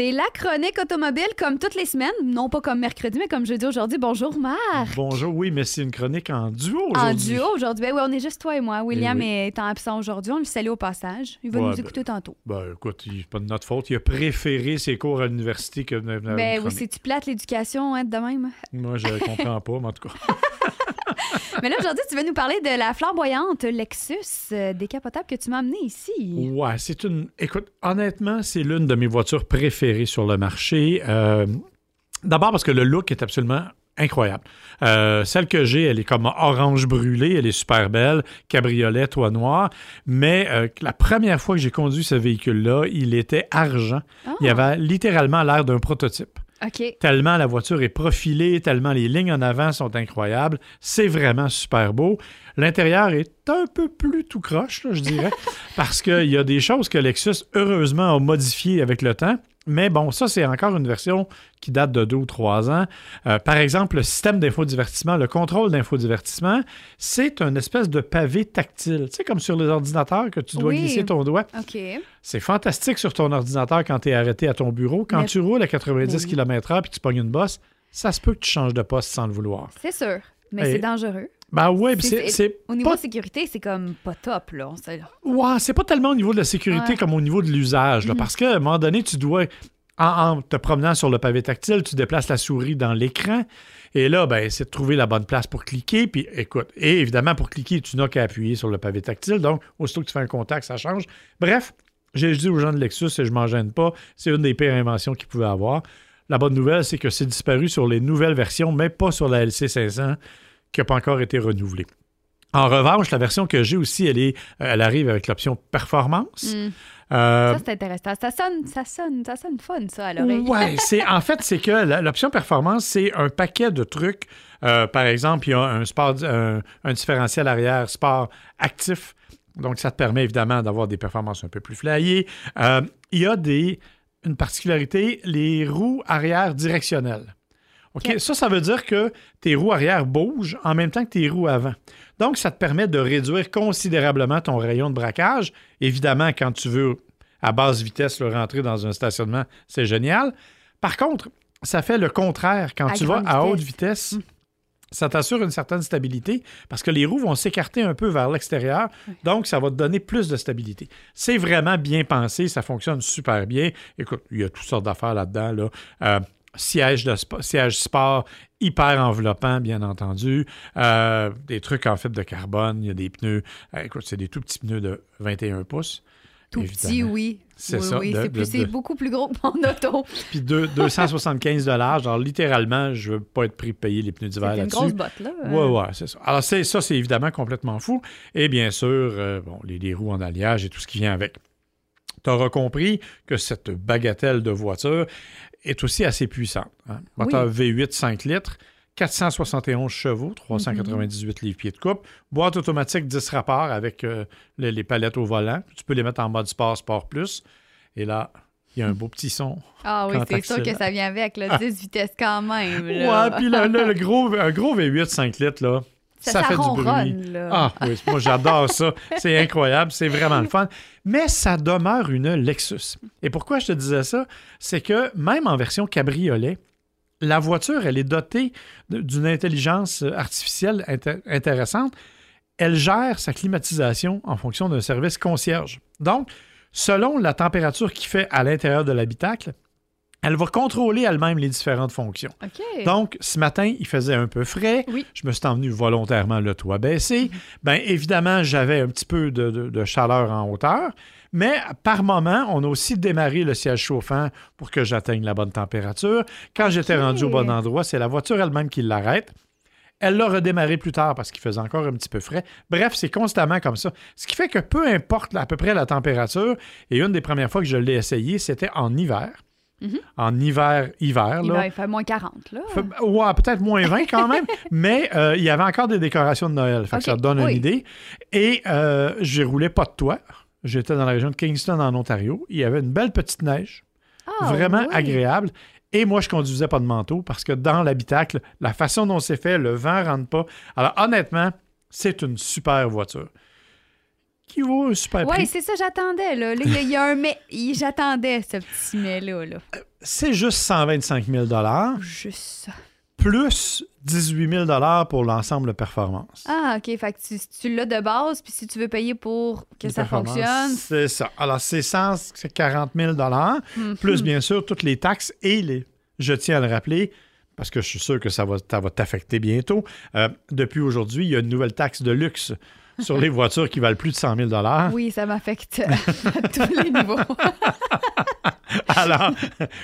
C'est la chronique automobile comme toutes les semaines, non pas comme mercredi, mais comme jeudi aujourd'hui. Bonjour Marc. Bonjour, oui, mais c'est une chronique en duo En aujourd'hui. duo aujourd'hui. Ben oui, on est juste toi et moi. William oui. est en absent aujourd'hui. On le salue au passage. Il va Ouais, nous ben, écouter tantôt. Ben, écoute, il- c'est pas de notre faute. Il a préféré ses cours à l'université que de Ben une oui, c'est-tu plate l'éducation, hein, de même? Moi, je comprends pas, mais en tout cas. mais là, aujourd'hui, tu vas nous parler de la flamboyante Lexus euh, décapotable que tu m'as amenée ici. Ouais, c'est une. Écoute, honnêtement, c'est l'une de mes voitures préférées sur le marché. Euh, D'abord parce que le look est absolument incroyable. Euh, celle que j'ai, elle est comme orange brûlé, elle est super belle, cabriolet, toit noir. Mais euh, la première fois que j'ai conduit ce véhicule-là, il était argent. Ah. Il avait littéralement l'air d'un prototype. Tellement la voiture est profilée, tellement les lignes en avant sont incroyables. C'est vraiment super beau. L'intérieur est un peu plus tout croche, là, je dirais, parce qu'il y a des choses que Lexus, heureusement, a modifiées avec le temps. Mais bon, ça, c'est encore une version qui date de deux ou trois ans. Euh, par exemple, le système d'infodivertissement, le contrôle d'infodivertissement, c'est une espèce de pavé tactile. Tu sais, comme sur les ordinateurs que tu dois Oui. glisser ton doigt. OK. C'est fantastique sur ton ordinateur quand tu es arrêté à ton bureau. Quand Mais- tu roules à 90 Mais- km/h puis tu pognes une bosse, ça se peut que tu changes de poste sans le vouloir. C'est sûr. Mais c'est dangereux. Ben ouais, C'est- Au niveau pas, de sécurité, c'est comme pas top, là. Ouais, c'est pas tellement au niveau de la sécurité Ouais. comme au niveau de l'usage. là, Mhm. Parce qu'à un moment donné, tu dois, en, en te promenant sur le pavé tactile, tu déplaces la souris dans l'écran. Et là, ben, c'est de trouver la bonne place pour cliquer. Puis écoute, et évidemment, pour cliquer, tu n'as qu'à appuyer sur le pavé tactile. Donc, aussitôt que tu fais un contact, ça change. Bref, j'ai dit aux gens de Lexus, et je m'en gêne pas, c'est une des pires inventions qu'ils pouvaient avoir. La bonne nouvelle, c'est que c'est disparu sur les nouvelles versions, mais pas sur la LC500, qui n'a pas encore été renouvelée. En revanche, la version que j'ai aussi, elle, est, euh, elle arrive avec l'option performance. Hmm. Euh, Ça, c'est intéressant. Ça sonne, ça sonne, ça sonne fun, ça, à l'oreille. Ouais, c'est en fait c'est que l'option performance c'est un paquet de trucs. Euh, par exemple, il y a un sport, un, un différentiel arrière sport actif. Donc, ça te permet évidemment d'avoir des performances un peu plus flyées. Euh, il y a des, une particularité, les roues arrière directionnelles. OK? Ça, ça veut dire que tes roues arrière bougent en même temps que tes roues avant. Donc, ça te permet de réduire considérablement ton rayon de braquage. Évidemment, quand tu veux à basse vitesse le rentrer dans un stationnement, c'est génial. Par contre, ça fait le contraire. Quand À tu vas à haute vitesse. vitesse, ça t'assure une certaine stabilité parce que les roues vont s'écarter un peu vers l'extérieur. Donc, ça va te donner plus de stabilité. C'est vraiment bien pensé. Ça fonctionne super bien. Écoute, il y a toutes sortes d'affaires là-dedans. Là. Euh, siège, de siège sport hyper enveloppant, bien entendu. Euh, des trucs en fibre de carbone. Il y a des pneus. euh, écoute, c'est des tout petits pneus de 21 pouces. Tout petit, oui. C'est oui, ça, Oui, de- c'est de- de- beaucoup plus gros que mon auto. Puis deux- 275 Genre, littéralement, je veux pas être pris de payer les pneus d'hiver C'est une là-dessus. grosse botte, là. Ouais, ouais, c'est ça. Alors, c'est, ça, c'est évidemment complètement fou. Et bien sûr, euh, bon, les, les roues en alliage et tout ce qui vient avec. Tu auras compris que cette bagatelle de voiture est aussi assez puissante. hein. Moteur V8 5 litres, 471 chevaux, 398 livres-pieds de coupe, boîte automatique 10 rapports avec euh, les, les palettes au volant. Tu peux les mettre en mode sport, sport plus. Et là, il y a un beau petit son. Ah oui, c'est sûr que ça vient avec, là, 10 vitesses quand même. là. Ouais, puis là, là, le gros, un gros V8 5 litres, là, ça, ça, ça fait du bruit. là. Ah oui, moi j'adore ça. C'est incroyable, c'est vraiment le fun. Mais ça demeure une Lexus. Et pourquoi je te disais ça? C'est que même en version cabriolet, la voiture, elle est dotée d'une intelligence artificielle inté- intéressante. Elle gère sa climatisation en fonction d'un service concierge. Donc, selon la température qu'il fait à l'intérieur de l'habitacle, elle va contrôler elle-même les différentes fonctions. Donc, ce matin, il faisait un peu frais. Oui. Je me suis envenu volontairement le toit baissé. Bien, évidemment, j'avais un petit peu de, de- de chaleur en hauteur. Mais par moment, on a aussi démarré le siège chauffant pour que j'atteigne la bonne température. Quand j'étais rendu au bon endroit, c'est la voiture elle-même qui l'arrête. Elle l'a redémarré plus tard parce qu'il faisait encore un petit peu frais. Bref, c'est constamment comme ça. Ce qui fait que peu importe à peu près la température, et une des premières fois que je l'ai essayé, c'était en hiver. Mhm. En hiver, hiver, il, là. va, il fait moins 40, là. Fait- ouais, peut-être moins 20 quand même, mais euh, il y avait encore des décorations de Noël. Fait que Ok, ça te donne oui. une idée. Et euh, j'ai roulé pas de toit. J'étais dans la région de Kingston, en Ontario. Il y avait une belle petite neige, Ah, vraiment oui. agréable. Et moi, je conduisais pas de manteau parce que dans l'habitacle, la façon dont c'est fait, le vent rentre pas. Alors, honnêtement, c'est une super voiture. Qui vaut un super Oui, prix. c'est ça, j'attendais. Là. Il y a un mais. J'attendais ce petit mais-là. Là. C'est juste 125 000 Juste ça. plus 18 000 pour l'ensemble de performance. Ah, OK. Fait que tu, tu l'as de base, puis si tu veux payer pour que ça fonctionne. C'est ça. Alors, c'est 140 000 Mhm. plus bien sûr toutes les taxes et les. Je tiens à le rappeler, parce que je suis sûr que ça va, ça va t'affecter bientôt. euh, depuis aujourd'hui, il y a une nouvelle taxe de luxe sur les voitures qui valent plus de 100 000 Oui, ça m'affecte à tous les niveaux. Alors,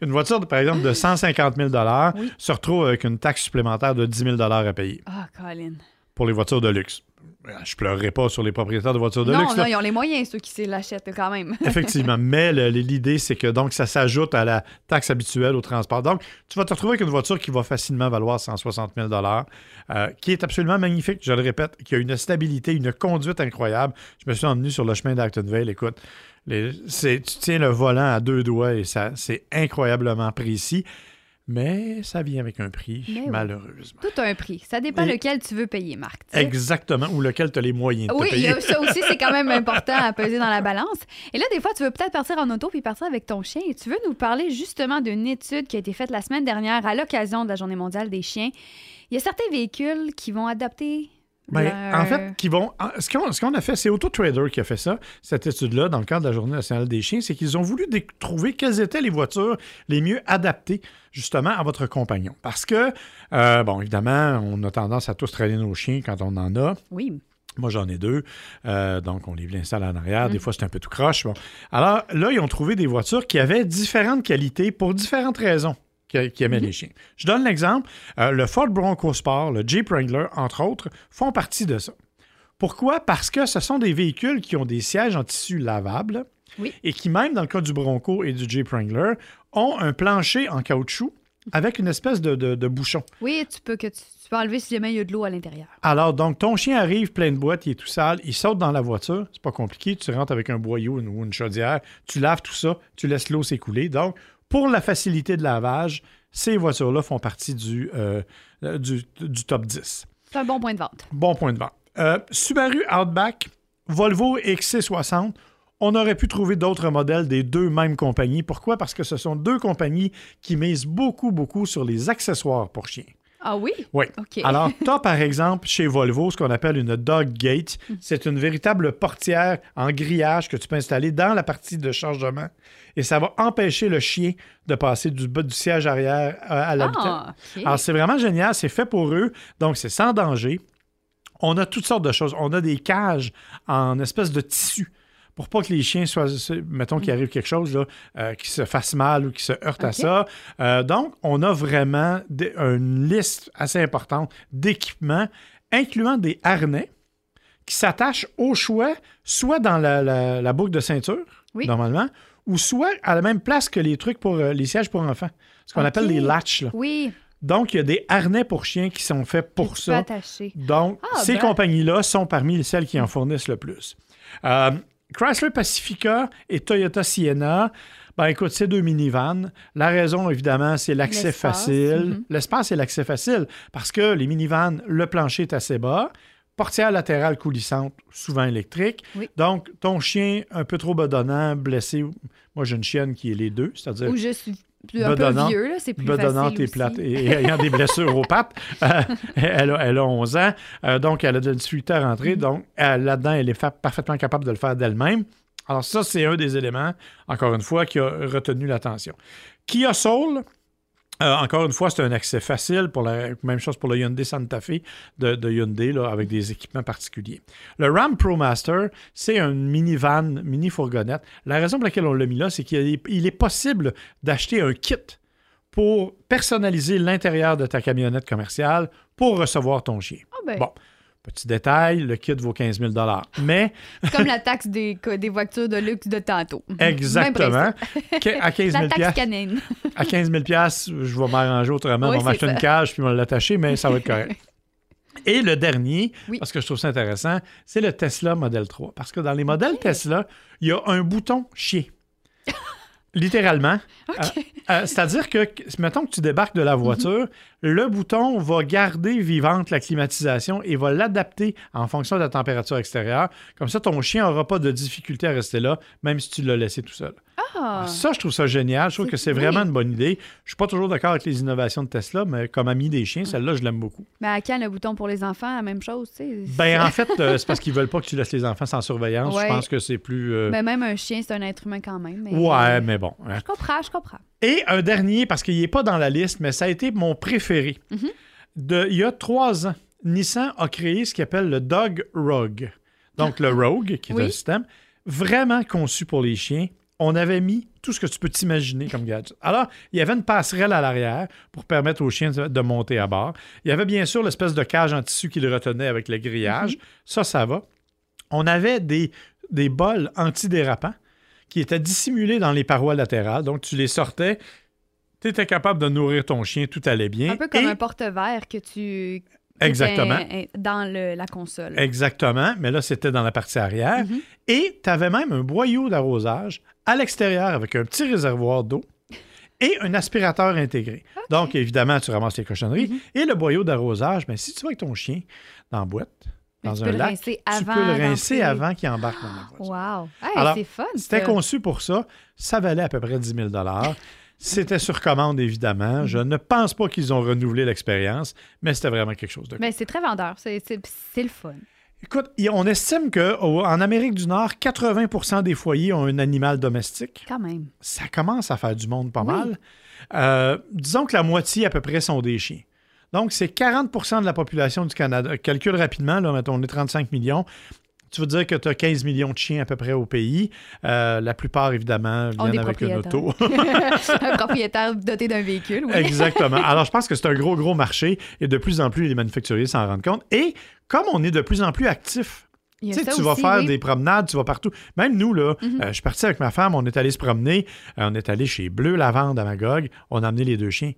une voiture, par exemple, de 150 000 Oui. se retrouve avec une taxe supplémentaire de 10 000 à payer Ah, Colin. pour les voitures de luxe. Je pleurerai pas sur les propriétaires de voitures de non, luxe. non, là. ils ont les moyens, ceux qui l'achètent quand même. Effectivement, mais l'idée, c'est que donc ça s'ajoute à la taxe habituelle au transport. Donc, tu vas te retrouver avec une voiture qui va facilement valoir 160 000 euh, qui est absolument magnifique, je le répète, qui a une stabilité, une conduite incroyable. Je me suis emmené sur le chemin d'Actonville, écoute, les- tu tiens le volant à deux doigts et ça, c'est incroyablement précis, mais ça vient avec un prix, Mais oui. malheureusement. Tout a un prix. Ça dépend Et- lequel tu veux payer, Marc. Exactement, ou lequel tu as les moyens de Oui, payer. a ça aussi, c'est quand même important à peser dans la balance. Et là, des fois, tu veux peut-être partir en auto puis partir avec ton chien. Et tu veux nous parler justement d'une étude qui a été faite la semaine dernière à l'occasion de la Journée mondiale des chiens. Il y a certains véhicules qui vont adapter. Ben, leur- En fait, qui vont, ce qu'on ce qu'on a fait, c'est AutoTrader qui a fait ça, cette étude-là, dans le cadre de la Journée nationale des chiens, c'est qu'ils ont voulu dé- trouver quelles étaient les voitures les mieux adaptées justement à votre compagnon. Parce que, euh, bon, évidemment, on a tendance à tous traîner nos chiens quand on en a. Oui. Moi, j'en ai deux. Euh, donc, on les installe en arrière. Des fois, c'est un peu tout croche. Bon. Alors, là, ils ont trouvé des voitures qui avaient différentes qualités pour différentes raisons qui, qui aimaient les chiens. Je donne l'exemple. Euh, le Ford Bronco Sport, le Jeep Wrangler, entre autres, font partie de ça. Pourquoi? Parce que ce sont des véhicules qui ont des sièges en tissu lavable Oui. et qui, même dans le cas du Bronco et du Jeep Wrangler, ont un plancher en caoutchouc avec une espèce de- de- de bouchon. Oui, tu peux, que tu, tu peux enlever si jamais il y a de l'eau à l'intérieur. Alors, donc, ton chien arrive plein de boîtes, il est tout sale, il saute dans la voiture, c'est pas compliqué, tu rentres avec un boyau une- ou une chaudière, tu laves tout ça, tu laisses l'eau s'écouler. Donc, pour la facilité de lavage, ces voitures-là font partie du, euh, euh, du, du top 10. C'est un bon point de vente. Bon point de vente. Euh, Subaru Outback, Volvo XC60, on aurait pu trouver d'autres modèles des deux mêmes compagnies. Pourquoi? Parce que ce sont deux compagnies qui misent beaucoup, beaucoup sur les accessoires pour chiens. Ah oui? Oui. OK. Alors, tu as par exemple chez Volvo ce qu'on appelle une dog gate. C'est une véritable portière en grillage que tu peux installer dans la partie de chargement et ça va empêcher le chien de passer du bas du siège arrière à, à l'habitant. Ah. Alors, c'est vraiment génial. C'est fait pour eux. Donc, c'est sans danger. On a toutes sortes de choses. On a des cages en espèce de tissu pour pas que les chiens soient, mettons qu'il arrive quelque chose, là, euh, qui se fasse mal ou qui se heurte à ça. Euh, donc, on a vraiment des- une liste assez importante d'équipements, incluant des harnais qui s'attachent au choix, soit dans la, la- la boucle de ceinture, Oui. normalement, ou soit à la même place que les trucs pour euh, les sièges pour enfants. Ce qu'on appelle les latches. là. Oui, Donc, il y a des harnais pour chiens qui sont faits pour ça. Donc, Ah, ces ben. compagnies-là sont parmi celles qui en fournissent le plus. Euh, Chrysler Pacifica et Toyota Sienna, ben écoute, c'est deux minivans. La raison, évidemment, c'est l'accès facile. mhm. L'espace et l'accès facile. Parce que les minivans, le plancher est assez bas. Portière latérale coulissante, souvent électrique. Oui. Donc, ton chien un peu trop bedonnant, blessé. Moi, j'ai une chienne qui est les deux, c'est-à-dire Ou plus- un peu vieux, c'est plus bedonnante facile et plate aussi. et ayant des blessures aux pattes. Euh, elle, a, elle a 11 ans, euh, donc elle a de la difficulté à rentrer. Mm-hmm. Donc là-dedans, elle est fa- parfaitement capable de le faire d'elle-même. Alors ça, c'est un des éléments, encore une fois, qui a retenu l'attention. Kia Soul, euh, encore une fois, c'est un accès facile. Pour la même chose pour le Hyundai Santa Fe de, de Hyundai, là, avec des équipements particuliers. Le Ram ProMaster, c'est un minivan, mini-fourgonnette. La raison pour laquelle on l'a mis là, c'est qu'il est, il est possible d'acheter un kit pour personnaliser l'intérieur de ta camionnette commerciale pour recevoir ton chien. Ah ben, Bon. Petit détail, le kit vaut 15 000 Mais, C'est comme la taxe des, des voitures de luxe de tantôt. exactement, à 15 principe. 000 La taxe canine. à 15 000 je vais m'arranger autrement. Oui, on va m'acheter une cage puis on va l'attacher, mais ça va être correct. Et le dernier, Oui. parce que je trouve ça intéressant, c'est le Tesla Model 3. Parce que dans les modèles. Tesla, il y a un bouton chien. Littéralement. Euh, euh, C'est-à-dire que, mettons que tu débarques de la voiture, le bouton va garder vivante la climatisation et va l'adapter en fonction de la température extérieure. Comme ça, ton chien n'aura pas de difficulté à rester là, même si tu l'as laissé tout seul. Ah! Ça, je trouve ça génial. Je trouve que c'est vraiment une bonne idée. Je suis pas toujours d'accord avec les innovations de Tesla, mais comme ami des chiens, celle-là, je l'aime beaucoup. Mais à quand le bouton pour les enfants, la même chose, tu sais? Ben, en fait, euh, c'est parce qu'ils veulent pas que tu laisses les enfants sans surveillance. Ouais. Je pense que c'est plus. euh, Mais même un chien, c'est un être humain quand même. mais- Ouais, mais bon. hein. Je comprends, je comprends. Et un dernier, parce qu'il n'est pas dans la liste, mais ça a été mon préféré. Mhm. De, il y a trois ans, Nissan a créé ce qu'il appelle le Dog Rogue. Donc, le Rogue, qui est Oui. un système vraiment conçu pour les chiens. On avait mis tout ce que tu peux t'imaginer comme gadget. Alors, il y avait une passerelle à l'arrière pour permettre aux chiens de, monter à bord. Il y avait bien sûr l'espèce de cage en tissu qui le retenait avec le grillage. Ça, ça va. On avait des, des bols antidérapants qui étaient dissimulés dans les parois latérales. Donc, tu les sortais, tu étais capable de nourrir ton chien, tout allait bien. Un peu comme Et- un porte-verre que tu. Exactement. euh, Dans le- la console. Exactement, mais là, c'était dans la partie arrière. Mhm. Et tu avais même un boyau d'arrosage à l'extérieur avec un petit réservoir d'eau et un aspirateur intégré. Donc, évidemment, tu ramasses les cochonneries. Mhm. Et le boyau d'arrosage, ben, si tu vas avec ton chien dans la boîte, dans tu un peux lac, tu peux le rincer avant qu'il embarque dans la voiture. Wow. Hey, c'est fun. C'était conçu pour ça. Ça valait à peu près 10 000 C'était sur commande, évidemment. Je ne pense pas qu'ils ont renouvelé l'expérience, mais c'était vraiment quelque chose de Mais c'est très vendeur. C'est le fun. Écoute, on estime qu'en Amérique du Nord, 80% des foyers ont un animal domestique. Quand même. Ça commence à faire du monde pas Oui. mal. Euh, disons que la moitié à peu près sont des chiens. Donc, c'est 40% de la population du Canada. Calcule rapidement, là, mettons, on est 35 millions. Tu veux dire que tu as 15 millions de chiens à peu près au pays. Euh, la plupart, évidemment, viennent avec une auto. un propriétaire doté d'un véhicule, oui. Exactement. Alors, je pense que c'est un gros, gros marché et de plus en plus, les manufacturiers s'en rendent compte. Et comme on est de plus en plus actifs, tu vas faire oui. des promenades, tu vas partout. Même nous, là, Mhm. euh, je suis parti avec ma femme, on est allé se promener. Euh, on est allé chez Bleu Lavande à Magog. On a amené les deux chiens.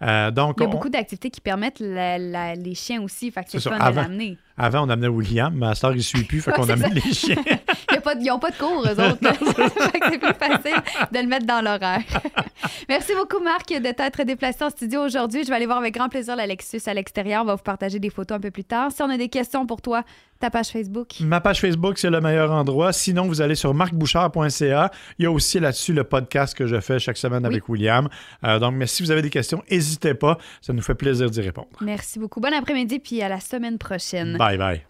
Euh, donc, Il y a on- beaucoup d'activités qui permettent la- la- les chiens aussi. Fait que c'est ça, fun de avant. l'amener. avant, on amenait William, mais à cette heure, il ne suit plus, fait qu'on amène les chiens. Il y a pas de- Ils n'ont pas de cours, eux autres. C'est plus facile de le mettre dans l'horaire. Merci beaucoup, Marc, de t'être déplacé en studio aujourd'hui. Je vais aller voir avec grand plaisir la Lexus à l'extérieur. On va vous partager des photos un peu plus tard. Si on a des questions pour toi, ta page Facebook. Ma page Facebook, c'est le meilleur endroit. Sinon, vous allez sur marcbouchard.ca. Il y a aussi là-dessus le podcast que je fais chaque semaine avec William. Euh, donc, mais si vous avez des questions, n'hésitez pas. Ça nous fait plaisir d'y répondre. Merci beaucoup. Bon après-midi, puis à la semaine prochaine. Bye bye.